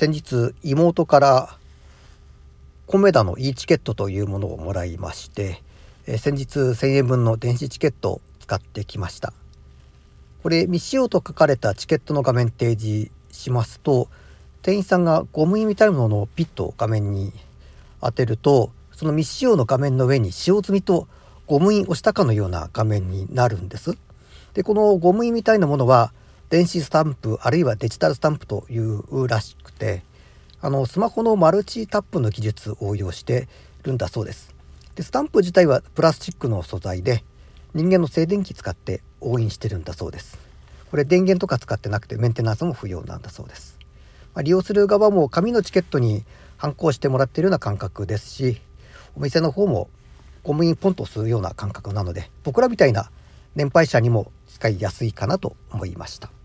先日妹からコメダの e チケットというものをもらいまして、え先日1000円分の電子チケットを使ってきました。これ未使用と書かれたチケットの画面提示しますと店員さんがゴム印みたいなものをピッと画面に当てるとその未使用の画面の上に使用済みとゴム印をしたかのような画面になるんです。でこのゴム印みたいなものは電子スタンプあるいはデジタルスタンプというらしくてあのスマホのマルチタップの技術を応用してるんだそうです。でスタンプ自体はプラスチックの素材で人間の静電気使って押印してるんだそうです。これ電源とか使ってなくてメンテナンスも不要なんだそうです、まあ、利用する側も紙のチケットに反抗してもらっているような感覚ですしお店の方もゴム印ポンとするような感覚なので僕らみたいな年配者にも使いやすいかなと思いました。